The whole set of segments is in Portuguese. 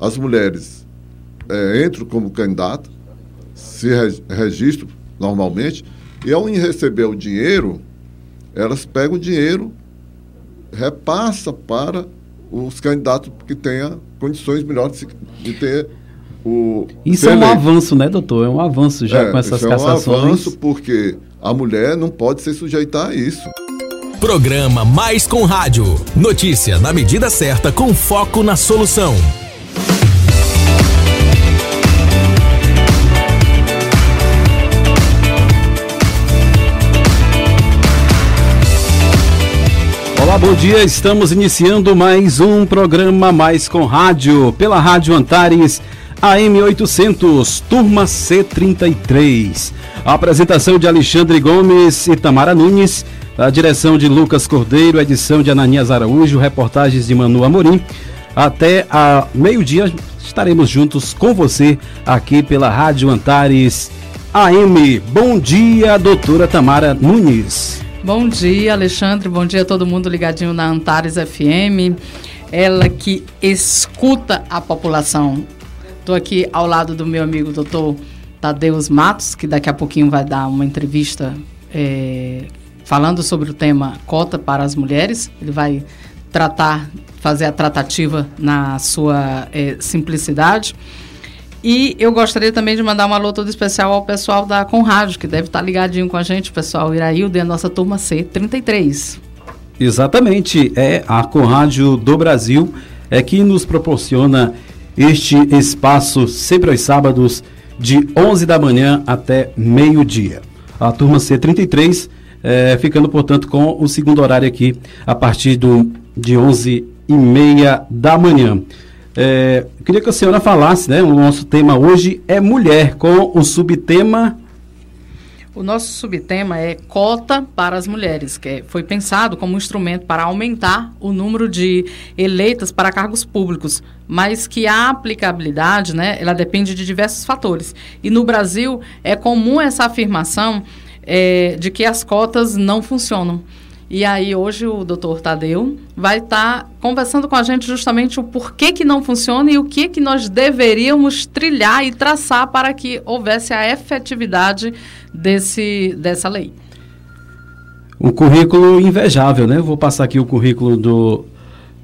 as mulheres é, entram como candidato, se re registram normalmente, e ao receber o dinheiro, elas pegam o dinheiro, repassa para os candidatos que tenham condições melhores de ter o. Isso é um avanço, né, doutor? É um avanço já é, com essas cassações. É um avanço porque a mulher não pode se sujeitar a isso. Programa Mais com Rádio. Notícia na medida certa com foco na solução. Olá, bom dia. Estamos iniciando mais um programa Mais com Rádio pela Rádio Antares AM 800, turma C33. A apresentação de Alexandre Gomes e Tamara Nunes a direção de Lucas Cordeiro, edição de Ananias Araújo, reportagens de Manu Amorim. Até a meio-dia estaremos juntos com você aqui pela Rádio Antares AM. Bom dia, doutora Tamara Nunes. Bom dia, Alexandre. Bom dia a todo mundo ligadinho na Antares FM. Ela que escuta a população. Estou aqui ao lado do meu amigo doutor Tadeus Matos, que daqui a pouquinho vai dar uma entrevista é, falando sobre o tema cota para as mulheres. Ele vai tratar, fazer a tratativa na sua é, simplicidade. E eu gostaria também de mandar um alô todo especial ao pessoal da Conrádio, que deve estar ligadinho com a gente, pessoal Iraildo e a nossa turma C33. Exatamente, é a Conrádio do Brasil é que nos proporciona este espaço sempre aos sábados de 11 da manhã até meio-dia. A turma C33 é, ficando, portanto, com o segundo horário aqui a partir do, de 11 e meia da manhã. É, queria que a senhora falasse, né? O nosso tema hoje é mulher, com o subtema. O nosso subtema é cota para as mulheres, que foi pensado como um instrumento para aumentar o número de eleitas para cargos públicos, mas que a aplicabilidade, né, ela depende de diversos fatores. E no Brasil é comum essa afirmação é, de que as cotas não funcionam. E aí hoje o doutor Tadeu vai estar tá conversando com a gente justamente o porquê que não funciona e o que, que nós deveríamos trilhar e traçar para que houvesse a efetividade desse, dessa lei. Um currículo invejável, né? vou passar aqui o currículo do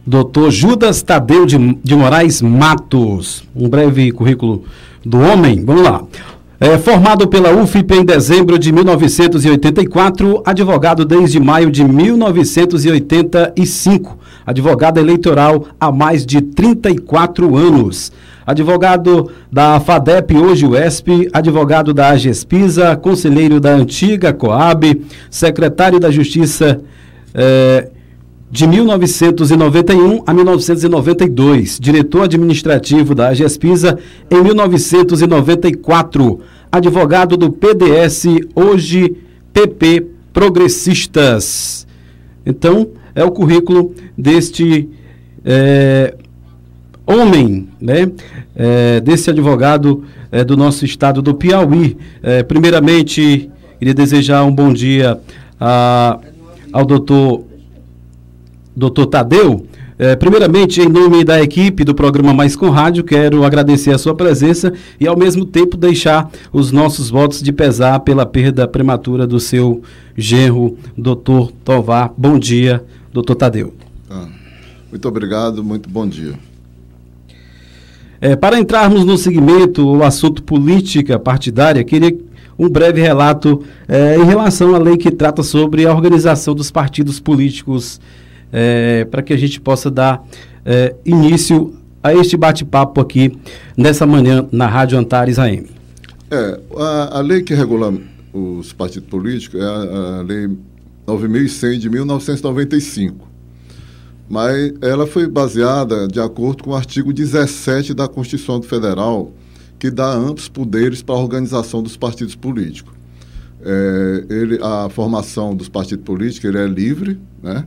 doutor Judas Tadeu de, de Moraes Matos. Um breve currículo do homem. Vamos lá. É, formado pela UFIP em dezembro de 1984, advogado desde maio de 1985, advogado eleitoral há mais de 34 anos. Advogado da FADEP, hoje UESP, advogado da AGESPISA, conselheiro da antiga COAB, secretário da Justiça eh, de 1991 a 1992, diretor administrativo da AGESPISA em 1994, advogado do PDS, hoje PP Progressistas. Então, é o currículo deste é, homem, né? É, desse advogado é, do nosso estado do Piauí. É, primeiramente, queria desejar um bom dia a, ao doutor doutor Tadeu. É, primeiramente, em nome da equipe do programa Mais com Rádio, quero agradecer a sua presença e, ao mesmo tempo, deixar os nossos votos de pesar pela perda prematura do seu genro, doutor Tovar. Bom dia, doutor Tadeu. Ah, muito obrigado, muito bom dia. É, para entrarmos no segmento, o assunto política partidária, queria um breve relato é, em relação à lei que trata sobre a organização dos partidos políticos é, para que a gente possa dar é, início a este bate-papo aqui nessa manhã na Rádio Antares AM. É, a, a lei que regula os partidos políticos é a, a Lei 9.100 de 1995. Mas ela foi baseada de acordo com o artigo 17 da Constituição Federal, que dá amplos poderes para a organização dos partidos políticos. É, ele, a formação dos partidos políticos ele é livre, né?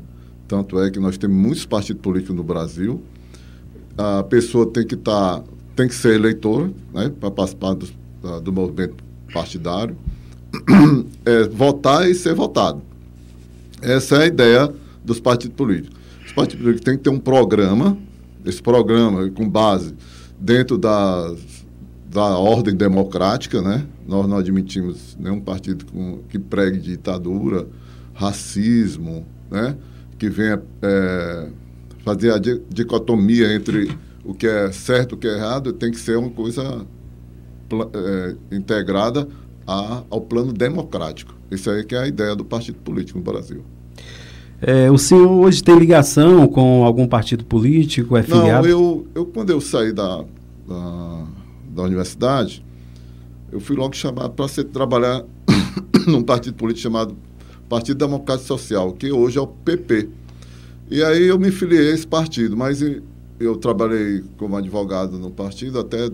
Tanto é que nós temos muitos partidos políticos no Brasil. A pessoa tem que estar, tá, tem que ser eleitora, né, para participar do, do movimento partidário, é, votar e ser votado. Essa é a ideia dos partidos políticos. Os partidos políticos têm que ter um programa, esse programa com base dentro da, da ordem democrática, né? Nós não admitimos nenhum partido com, que pregue ditadura, racismo, né? Que venha é, fazer a dicotomia entre o que é certo e o que é errado, tem que ser uma coisa é, integrada a, ao plano democrático. Isso aí que é a ideia do partido político no Brasil. É, o senhor hoje tem ligação com algum partido político? É filiado? Não, eu, eu quando eu saí da, da, da universidade, eu fui logo chamado para trabalhar num partido político chamado Partido Democrático Social, que hoje é o PP. E aí eu me filiei a esse partido, mas eu trabalhei como advogado no partido até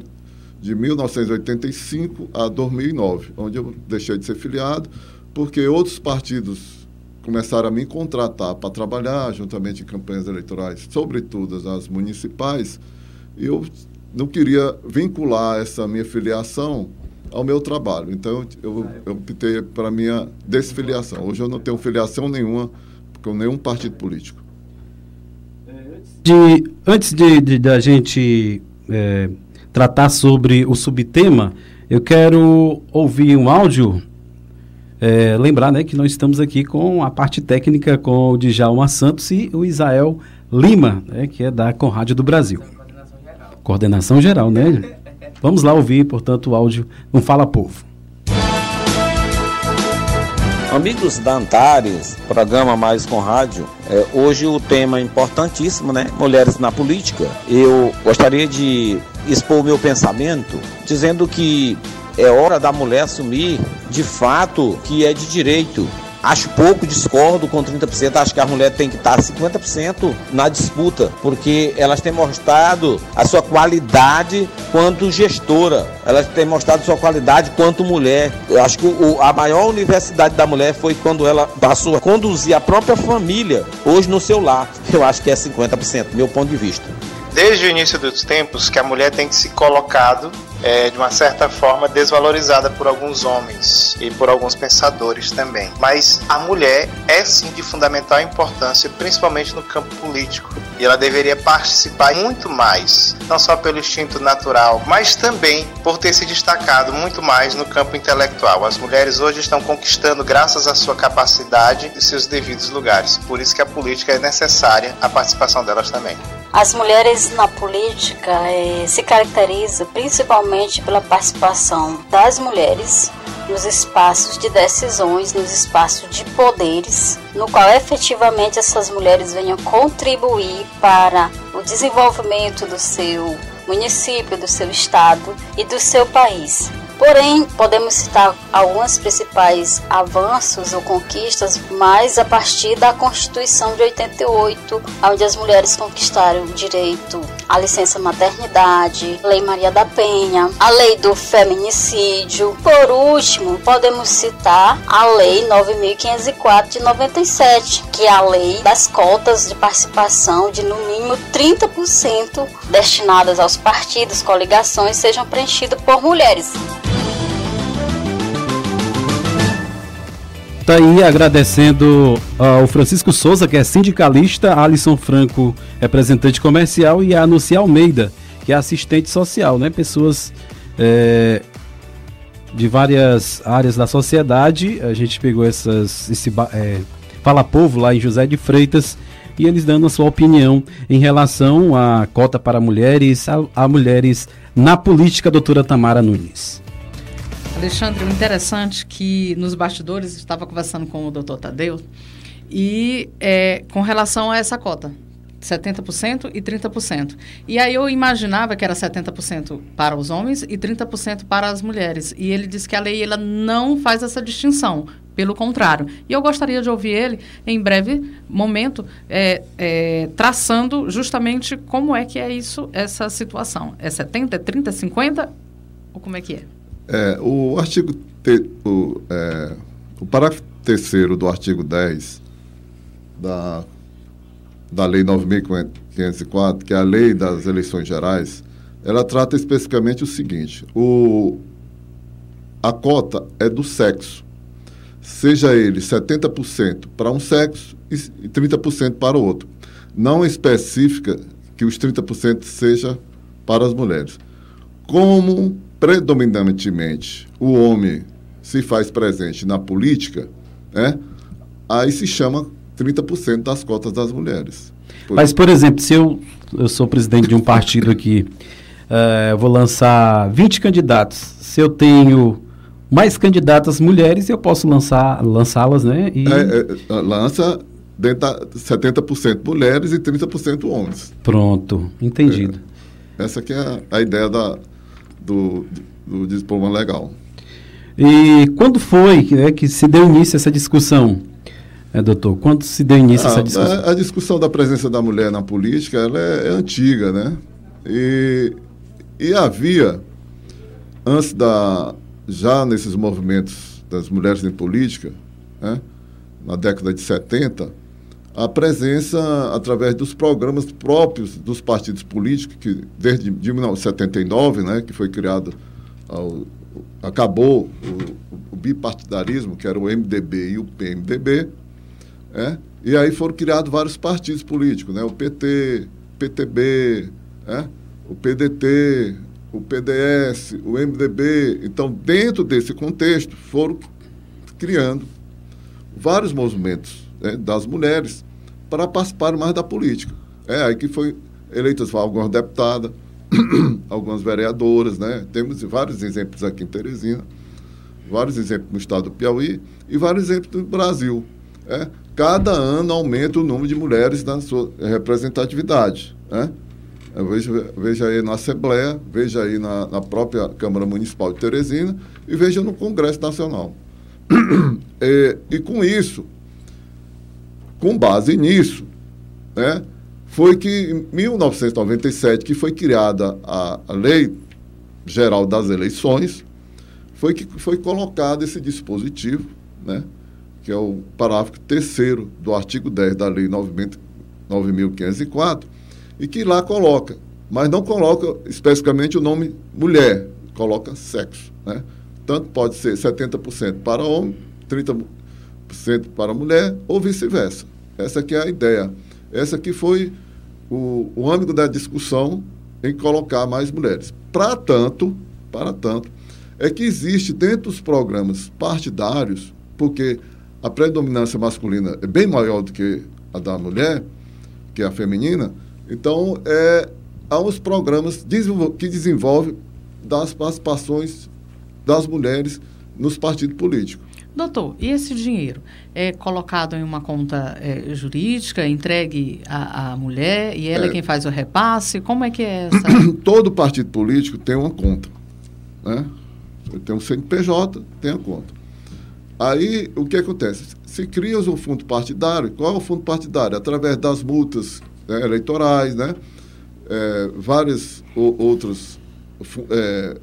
de 1985 a 2009, onde eu deixei de ser filiado, porque outros partidos começaram a me contratar para trabalhar juntamente em campanhas eleitorais, sobretudo as municipais, e eu não queria vincular essa minha filiação ao meu trabalho. Então, eu, eu optei para a minha desfiliação. Hoje eu não tenho filiação nenhuma com nenhum partido político. De, antes de, de, de a gente é, tratar sobre o subtema, eu quero ouvir um áudio é, lembrar né, que nós estamos aqui com a parte técnica com o Djalma Santos e o Isael Lima, né, que é da Conrádio do Brasil. Coordenação geral. Coordenação geral, né? Vamos lá ouvir, portanto, o áudio Não Fala Povo. Amigos da Antares, programa Mais com Rádio, é, hoje o tema é importantíssimo, né? Mulheres na política. Eu gostaria de expor o meu pensamento dizendo que é hora da mulher assumir de fato que é de direito. Acho pouco, discordo com 30%, acho que a mulher tem que estar 50% na disputa, porque elas têm mostrado a sua qualidade quanto gestora, elas têm mostrado sua qualidade quanto mulher. Eu acho que o, a maior universidade da mulher foi quando ela passou a conduzir a própria família, hoje no seu lar. Eu acho que é 50%, meu ponto de vista desde o início dos tempos que a mulher tem se colocado é, de uma certa forma desvalorizada por alguns homens e por alguns pensadores também. Mas a mulher é sim de fundamental importância, principalmente no campo político. E ela deveria participar muito mais, não só pelo instinto natural, mas também por ter se destacado muito mais no campo intelectual. As mulheres hoje estão conquistando, graças à sua capacidade, os seus devidos lugares. Por isso que a política é necessária a participação delas também. As mulheres na política eh, se caracterizam principalmente pela participação das mulheres nos espaços de decisões, nos espaços de poderes, no qual efetivamente essas mulheres venham contribuir para o desenvolvimento do seu município, do seu estado e do seu país. Porém, podemos citar alguns principais avanços ou conquistas, mas a partir da Constituição de 88, onde as mulheres conquistaram o direito à licença maternidade, Lei Maria da Penha, a Lei do Feminicídio. Por último, podemos citar a Lei 9504 de 97, que é a lei das cotas de participação de no mínimo 30% destinadas aos partidos, coligações sejam preenchidas por mulheres. Tá aí agradecendo ao Francisco Souza, que é sindicalista, Alisson Franco, representante comercial, e a Anuncia Almeida, que é assistente social, né? Pessoas é, de várias áreas da sociedade. A gente pegou essas, esse é, Fala Povo lá em José de Freitas e eles dando a sua opinião em relação à cota para mulheres, a, a mulheres na política, doutora Tamara Nunes. Alexandre, o interessante que nos bastidores estava conversando com o doutor Tadeu e é, com relação a essa cota. 70% e 30%. E aí eu imaginava que era 70% para os homens e 30% para as mulheres. E ele disse que a lei ela não faz essa distinção, pelo contrário. E eu gostaria de ouvir ele, em breve momento, é, é, traçando justamente como é que é isso, essa situação. É 70, é 30, 50 ou como é que é? É, o artigo, te, o, é, o parágrafo terceiro do artigo 10 da, da Lei 9.504, que é a Lei das Eleições Gerais, ela trata especificamente o seguinte, o, a cota é do sexo, seja ele 70% para um sexo e 30% para o outro. Não especifica que os 30% seja para as mulheres. Como predominantemente o homem se faz presente na política, né, aí se chama 30% das cotas das mulheres. Por Mas, por exemplo, se eu, eu sou presidente de um partido aqui, uh, vou lançar 20 candidatos, se eu tenho mais candidatas mulheres, eu posso lançar lançá-las, né? E... É, é, lança dentro da 70% mulheres e 30% homens. Pronto, entendido. É, essa que é a, a ideia da, do, do diploma legal. E quando foi né, que se deu início a essa discussão, é, doutor? Quando se deu início a essa ah, discussão? A, a, discussão da presença da mulher na política ela é, é antiga, né? E, e havia, antes da. já nesses movimentos das mulheres em política, né, na década de 70, a presença através dos programas próprios dos partidos políticos, que desde de 1979, né, que foi criado, ao, acabou o, o, bipartidarismo, que era o MDB e o PMDB, é, e aí foram criados vários partidos políticos, né, o PT, PTB, é, o PDT, o PDS, o MDB. Então, dentro desse contexto, foram criando vários movimentos né, das mulheres para participar mais da política. É aí que foi eleitas algumas deputadas, algumas vereadoras, né? Temos vários exemplos aqui em Teresina, vários exemplos no estado do Piauí e vários exemplos no Brasil. É? Cada ano aumenta o número de mulheres na sua representatividade. Né? Veja, veja aí na Assembleia, veja aí na, na, própria Câmara Municipal de Teresina e veja no Congresso Nacional. e, e com isso, com base nisso, né, foi que em 1997, que foi criada a, a Lei Geral das Eleições, foi que foi colocado esse dispositivo, né, que é o parágrafo terceiro do artigo 10 da Lei 9.504, e que lá coloca, mas não coloca especificamente o nome mulher, coloca sexo. Né? Tanto pode ser 70% para homem, 30% para mulher, ou vice-versa. Essa aqui é a ideia. Essa aqui foi o, o âmbito da discussão em colocar mais mulheres. Para tanto, para tanto, é que existe dentro dos programas partidários, porque a predominância masculina é bem maior do que a da mulher, que é a feminina, então é, há uns programas que desenvolvem das participações das mulheres nos partidos políticos. Doutor, e esse dinheiro é colocado em uma conta é, jurídica, entregue à, à, mulher e ela é, é quem faz o repasse? Como é que é essa? Todo partido político tem uma conta. Né? Tem um CNPJ, tem a conta. Aí, o que acontece? Se cria um fundo partidário, qual é o fundo partidário? Através das multas né, eleitorais, né? É, vários outros é,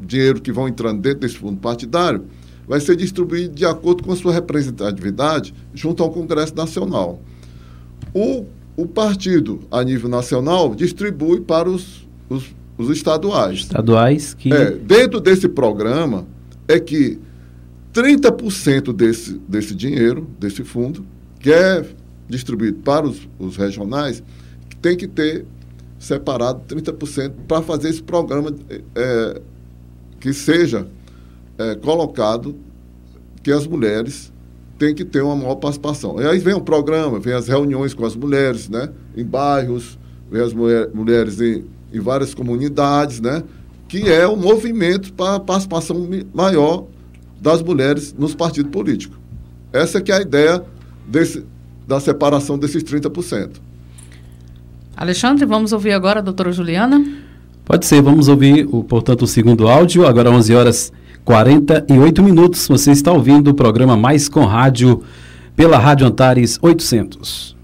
dinheiro que vão entrando dentro desse fundo partidário, vai ser distribuído de acordo com a sua representatividade junto ao Congresso Nacional. O, o partido, a nível nacional, distribui para os, os, os estaduais. Estaduais que. É, dentro desse programa, é que 30% desse, desse dinheiro, desse fundo, que é distribuído para os, os regionais, tem que ter separado 30% para fazer esse programa é, que seja é, colocado que as mulheres têm que ter uma maior participação. E aí vem o programa, vem as reuniões com as mulheres, né? Em bairros, vem as mulher, mulheres em, em várias comunidades, né? Que é o movimento para a participação maior das mulheres nos partidos políticos. Essa que é a ideia desse, da separação desses 30%. Alexandre, vamos ouvir agora a doutora Juliana? Pode ser, vamos ouvir, o, portanto, o segundo áudio, agora 11 horas 48 minutos. Você está ouvindo o programa Mais com Rádio pela Rádio Antares 800.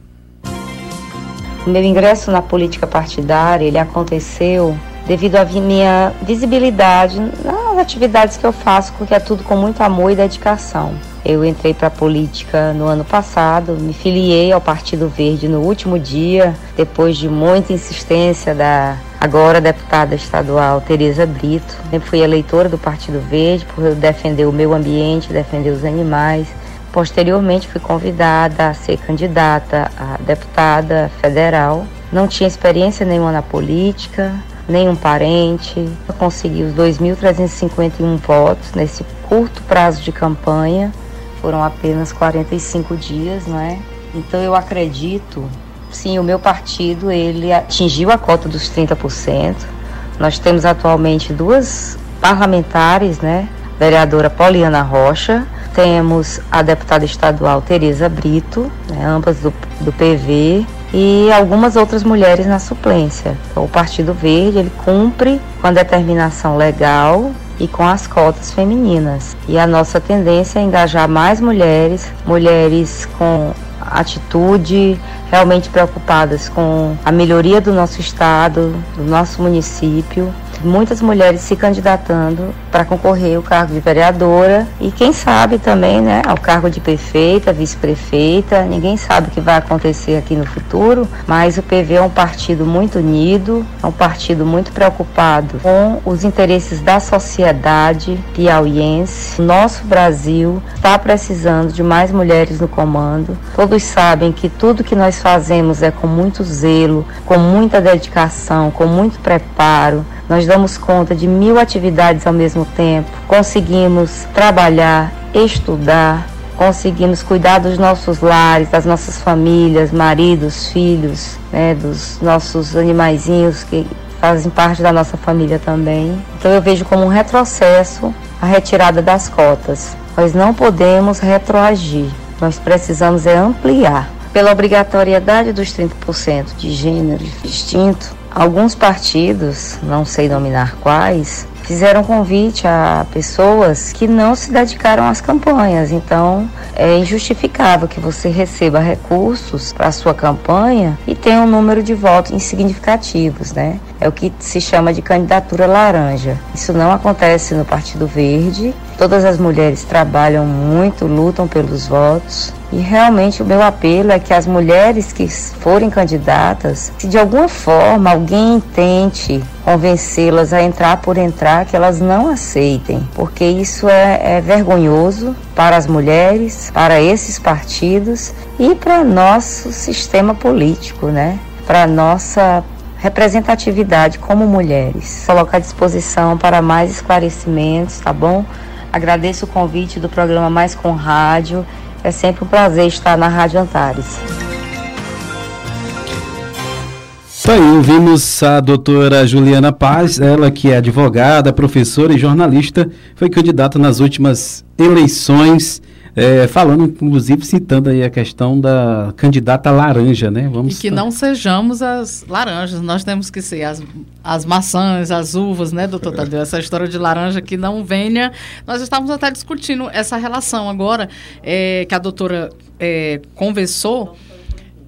O meu ingresso na política partidária, ele aconteceu devido à minha visibilidade nas atividades que eu faço, porque é tudo com muito amor e dedicação. Eu entrei para a política no ano passado, me filiei ao Partido Verde no último dia, depois de muita insistência da agora deputada estadual Tereza Brito. Eu fui eleitora do Partido Verde por defender o meio ambiente, defender os animais. Posteriormente fui convidada a ser candidata a deputada federal. Não tinha experiência nenhuma na política, nenhum parente. Eu consegui os 2.351 votos nesse curto prazo de campanha. Foram apenas 45 dias, não é? Então eu acredito, sim, o meu partido ele atingiu a cota dos 30%. Nós temos atualmente duas parlamentares, né? Vereadora Poliana Rocha, temos a deputada estadual Tereza Brito, né, ambas do, do PV, e algumas outras mulheres na suplência. Então, o Partido Verde ele cumpre com a determinação legal e com as cotas femininas. E a nossa tendência é engajar mais mulheres, mulheres com atitude, realmente preocupadas com a melhoria do nosso estado, do nosso município muitas mulheres se candidatando para concorrer ao cargo de vereadora e quem sabe também, né, ao cargo de prefeita, vice-prefeita. Ninguém sabe o que vai acontecer aqui no futuro, mas o PV é um partido muito unido, é um partido muito preocupado com os interesses da sociedade piauiense. Nosso Brasil está precisando de mais mulheres no comando. Todos sabem que tudo que nós fazemos é com muito zelo, com muita dedicação, com muito preparo. Nós damos conta de mil atividades ao mesmo tempo, conseguimos trabalhar, estudar, conseguimos cuidar dos nossos lares, das nossas famílias, maridos, filhos, né, dos nossos animaizinhos que fazem parte da nossa família também. Então eu vejo como um retrocesso a retirada das cotas. Nós não podemos retroagir, nós precisamos é ampliar. Pela obrigatoriedade dos 30% de gênero distinto, Alguns partidos, não sei nominar quais, fizeram convite a pessoas que não se dedicaram às campanhas. Então, é injustificável que você receba recursos para a sua campanha e tenha um número de votos insignificativos, né? É o que se chama de candidatura laranja. Isso não acontece no Partido Verde. Todas as mulheres trabalham muito, lutam pelos votos. E realmente o meu apelo é que as mulheres que forem candidatas, se de alguma forma alguém tente convencê-las a entrar por entrar, que elas não aceitem, porque isso é, é vergonhoso para as mulheres, para esses partidos e para nosso sistema político, né? Para nossa representatividade como mulheres. Colocar à disposição para mais esclarecimentos, tá bom? Agradeço o convite do programa Mais com Rádio é sempre um prazer estar na Rádio Antares. Tá aí, ouvimos a doutora Juliana Paz, ela que é advogada, professora e jornalista, foi candidata nas últimas eleições é, falando, inclusive, citando aí a questão da candidata laranja, né? Vamos e que não sejamos as laranjas, nós temos que ser as, as maçãs, as uvas, né, doutor Tadeu? Essa história de laranja que não venha. Nós estávamos até discutindo essa relação agora, é, que a doutora é, conversou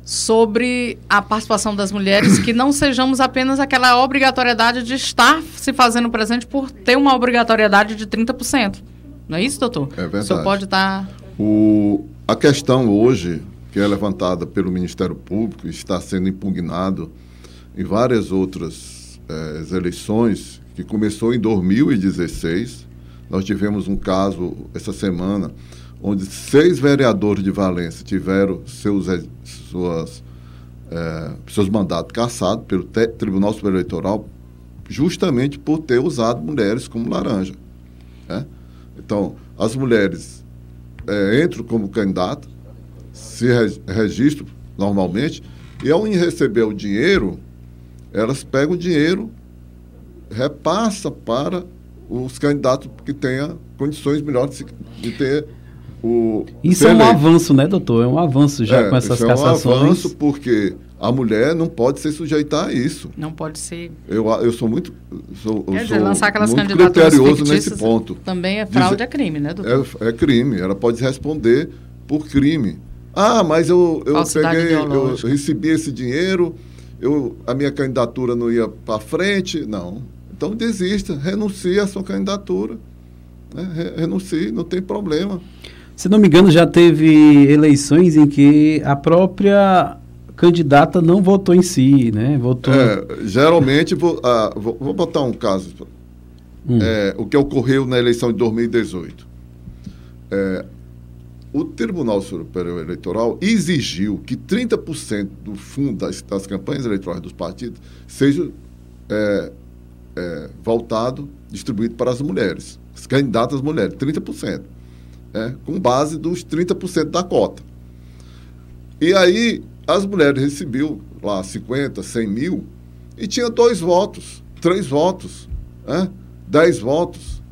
sobre a participação das mulheres, que não sejamos apenas aquela obrigatoriedade de estar se fazendo presente por ter uma obrigatoriedade de 30%. Não é isso, doutor? É verdade. O senhor pode estar. Tá... O, a questão hoje, que é levantada pelo Ministério Público, está sendo impugnado em várias outras é, eleições, que começou em 2016. Nós tivemos um caso essa semana, onde seis vereadores de Valência tiveram seus, suas, é, seus mandatos cassados pelo Tribunal Superior Eleitoral, justamente por ter usado mulheres como laranja. Né? Então, as mulheres é, entram como candidato, se registram normalmente, e ao receber o dinheiro, elas pegam o dinheiro, repassa para os candidatos que tenham condições melhores de ter o. Isso é um avanço, né, doutor? É um avanço já é, com essas cassações. É um avanço porque a mulher não pode se sujeitar a isso. Não pode ser. Eu, eu sou muito. Sou, Quer dizer, lançar aquelas muito criterioso nesse ponto. Também é fraude, Dizer, é crime, né, doutor? É, é, crime. Ela pode responder por crime. Ah, mas eu, eu peguei, eu recebi esse dinheiro, eu, a minha candidatura não ia para frente. Não. Então desista, renuncie à sua candidatura. Né? Renuncie, não tem problema. Se não me engano, já teve eleições em que a própria candidata não votou em si, né? Votou... É, geralmente, vou, ah, vou, vou, botar um caso. Hum. É, o que ocorreu na eleição de 2018. É, o Tribunal Superior Eleitoral exigiu que 30% do fundo das, das, campanhas eleitorais dos partidos seja é, é, voltado, distribuído para as mulheres, as candidatas mulheres, 30%, é, com base dos 30% da cota. E aí as mulheres recebiam lá 50, 100 mil e tinha dois votos, três votos, né, 10 votos.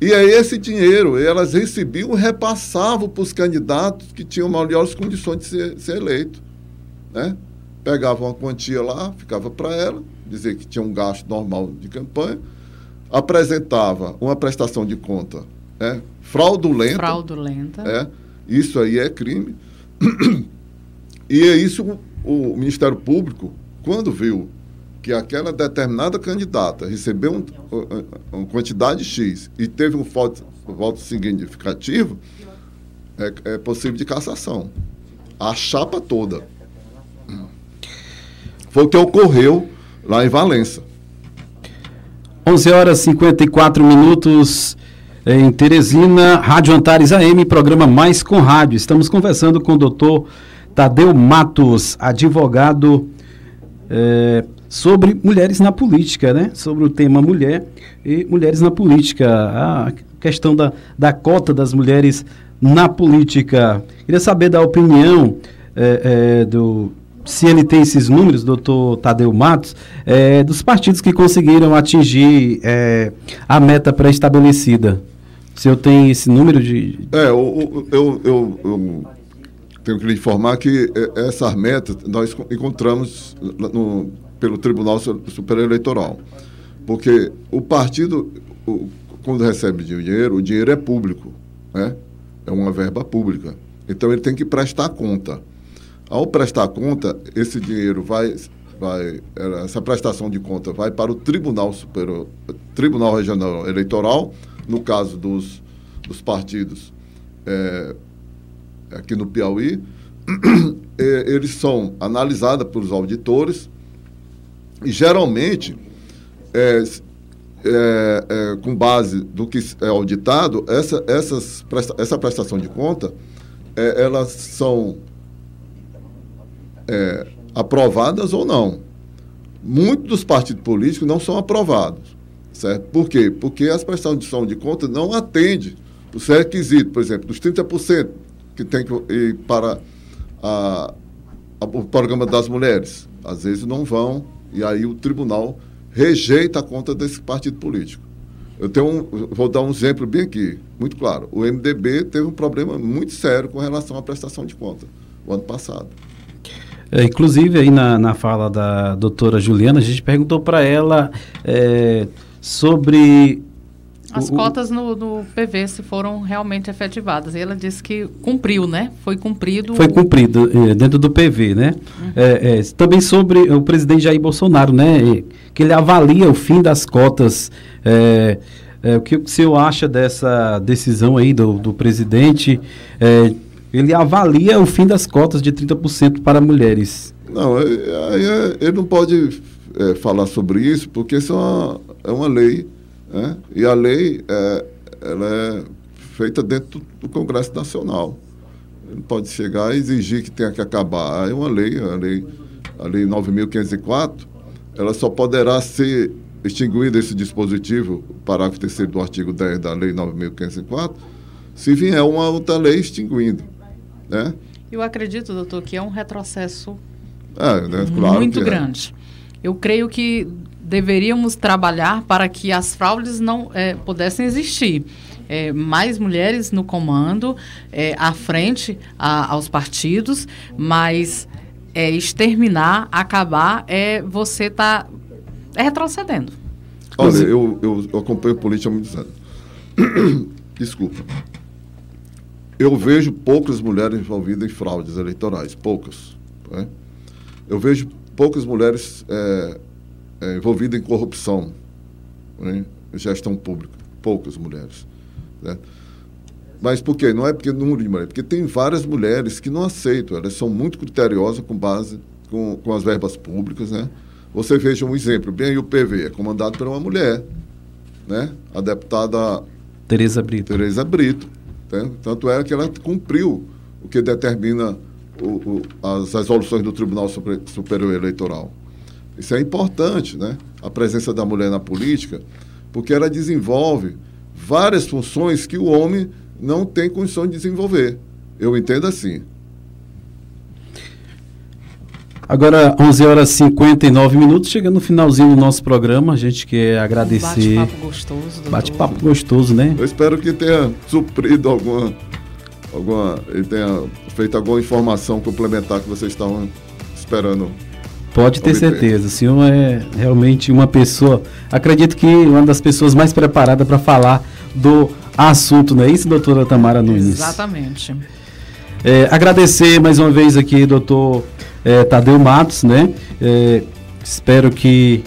E aí esse dinheiro elas recebiam e repassavam para os candidatos que tinham melhores condições de ser, ser eleito. Né? Pegavam uma quantia lá, ficava para ela, dizer que tinha um gasto normal de campanha, apresentava uma prestação de conta é, fraudulenta. Fraudulenta. É, isso aí é crime. E é isso o Ministério Público, quando viu que aquela determinada candidata recebeu um, uma quantidade X e teve um voto, voto significativo, é, é possível de cassação. A chapa toda. Foi o que ocorreu lá em Valença. 11 horas e 54 minutos em Teresina, Rádio Antares AM, programa Mais com Rádio. Estamos conversando com o doutor Tadeu Matos, advogado é, sobre mulheres na política, né? Sobre o tema mulher e mulheres na política, a questão da, da cota das mulheres na política. Queria saber da opinião é, é, do se ele tem esses números, doutor Tadeu Matos, é, dos partidos que conseguiram atingir é, a meta pré-estabelecida. Se eu tenho esse número de. É, eu, eu, eu, eu tenho que lhe informar que é, essas metas nós encontramos no, pelo Tribunal Superior Eleitoral. Porque o partido, o, quando recebe dinheiro, o dinheiro é público, né? é uma verba pública. Então ele tem que prestar conta. Ao prestar conta, esse dinheiro vai, vai essa prestação de conta vai para o Tribunal Superior, Tribunal Regional Eleitoral, no caso dos, dos partidos é, aqui no Piauí, eles são analisados pelos auditores e geralmente é, é, é, com base do que é auditado, essa, essas, essa prestação de conta, é, elas são é, aprovadas ou não. Muitos dos partidos políticos não são aprovados. Certo? Por quê? Porque as prestações de conta não atendem os requisitos, por exemplo, dos 30% que tem que ir para a, a, o programa das mulheres. Às vezes não vão, e aí o tribunal rejeita a conta desse partido político. Eu tenho um, vou dar um exemplo bem aqui, muito claro. O MDB teve um problema muito sério com relação à prestação de conta, o ano passado. É, inclusive, aí na, na fala da doutora Juliana, a gente perguntou para ela é, sobre. As o, cotas no, no, PV, se foram realmente efetivadas. E ela disse que cumpriu, né? Foi cumprido. Foi cumprido é, dentro do PV, né? Uhum. É, é, também sobre o presidente Jair Bolsonaro, né? Que ele avalia o fim das cotas. É, o que o senhor acha dessa decisão aí do, do presidente? ele avalia o fim das cotas de 30% para mulheres. Não, é, é, ele não pode é, falar sobre isso, porque isso é uma, é uma lei, né? e a lei é, ela é feita dentro do Congresso Nacional. Ele pode chegar e exigir que tenha que acabar. É uma lei, a lei, a lei 9.504, ela só poderá ser extinguido esse dispositivo, parágrafo 3 do artigo 10 da lei 9.504, se vier uma outra lei extinguindo. Né? Eu acredito, doutor, que é um retrocesso é, né? claro muito é. grande. Eu creio que deveríamos trabalhar para que as fraudes não é, pudessem existir. É, mais mulheres no comando, é, à frente a, aos partidos, mas é, exterminar, acabar, é você está é retrocedendo. Olha, eu, eu acompanho política há muitos anos. Desculpa eu vejo poucas mulheres envolvidas em fraudes eleitorais, poucas. Né? Eu vejo poucas mulheres é, é, envolvidas em corrupção, né? gestão pública, poucas mulheres. Né? Mas por quê? Não é porque número de mulheres, porque tem várias mulheres que não aceitam, elas são muito criteriosas com base com, com as verbas públicas, né? Você veja um exemplo, bem aí o PV é comandado por uma mulher, né? A deputada Tereza Brito. Tereza Brito. Né? Tanto é que ela cumpriu o que determina o, o, as resoluções do Tribunal Superior Eleitoral. Isso é importante, né? a presença da mulher na política, porque ela desenvolve várias funções que o homem não tem condição de desenvolver. Eu entendo assim. Agora, 11 horas e 59 minutos, chegando no finalzinho do nosso programa, a gente quer agradecer. Bate-papo gostoso, doutor. Bate-papo gostoso, né? Eu espero que tenha suprido alguma, alguma. Ele tenha feito alguma informação complementar que vocês estavam esperando. Pode ter obter. certeza, o senhor é realmente uma pessoa, acredito que uma das pessoas mais preparadas para falar do assunto, não é isso, doutora Tamara Nunes? Exatamente. É, agradecer mais uma vez aqui, doutor é, Tadeu Matos, né? É, espero que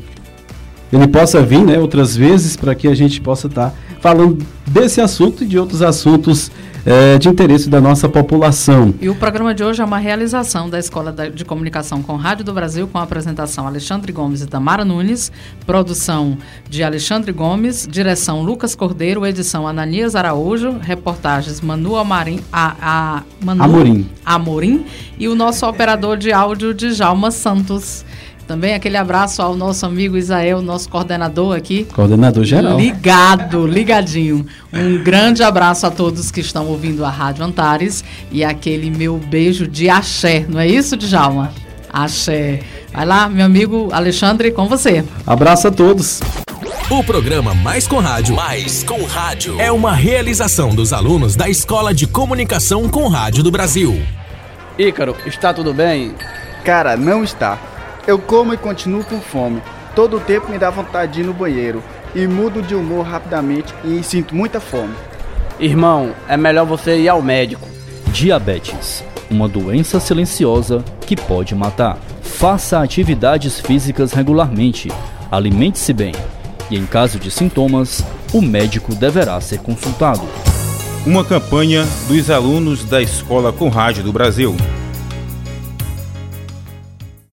ele possa vir, né, outras vezes, para que a gente possa estar falando desse assunto e de outros assuntos é, de interesse da nossa população. E o programa de hoje é uma realização da Escola de Comunicação com Rádio do Brasil, com a apresentação Alexandre Gomes e Tamara Nunes, produção de Alexandre Gomes, direção Lucas Cordeiro, edição Ananias Araújo, reportagens Manu Amarim, a, a, Manu Amorim. Amorim e o nosso operador de áudio, Djalma Santos. Também aquele abraço ao nosso amigo Isael, nosso coordenador aqui. Coordenador geral. Ligado, ligadinho. Um grande abraço a todos que estão ouvindo a Rádio Antares e aquele meu beijo de axé, não é isso, Djalma? Axé. Vai lá, meu amigo Alexandre, com você. Abraço a todos. O programa Mais com Rádio, Mais com Rádio, é uma realização dos alunos da Escola de Comunicação com Rádio do Brasil. Ícaro, está tudo bem? Cara, não está. Eu como e continuo com fome. Todo o tempo me dá vontade de ir no banheiro. E mudo de humor rapidamente e sinto muita fome. Irmão, é melhor você ir ao médico. Diabetes, uma doença silenciosa que pode matar. Faça atividades físicas regularmente, alimente-se bem e, em caso de sintomas, o médico deverá ser consultado. Uma campanha dos alunos da Escola com Rádio do Brasil.